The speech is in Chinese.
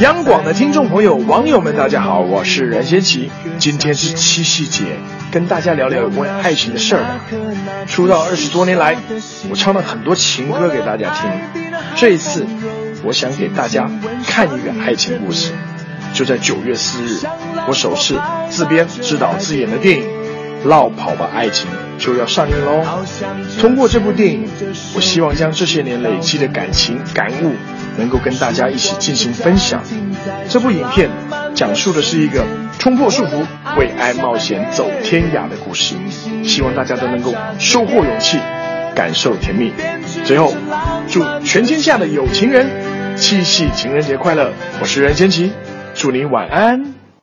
央广的听众朋友、网友们，大家好，我是任贤齐。今天是七夕节，跟大家聊聊有关爱情的事儿吧。出道二十多年来，我唱了很多情歌给大家听。这一次，我想给大家看一个爱情故事。就在九月四日，我首次自编自导自演的电影《绕跑吧爱情》就要上映喽。通过这部电影，我希望将这些年累积的感情感悟。能够跟大家一起进行分享。这部影片讲述的是一个冲破束缚、为爱冒险走天涯的故事，希望大家都能够收获勇气，感受甜蜜。最后，祝全天下的有情人七夕情人节快乐！我是任贤齐，祝您晚安。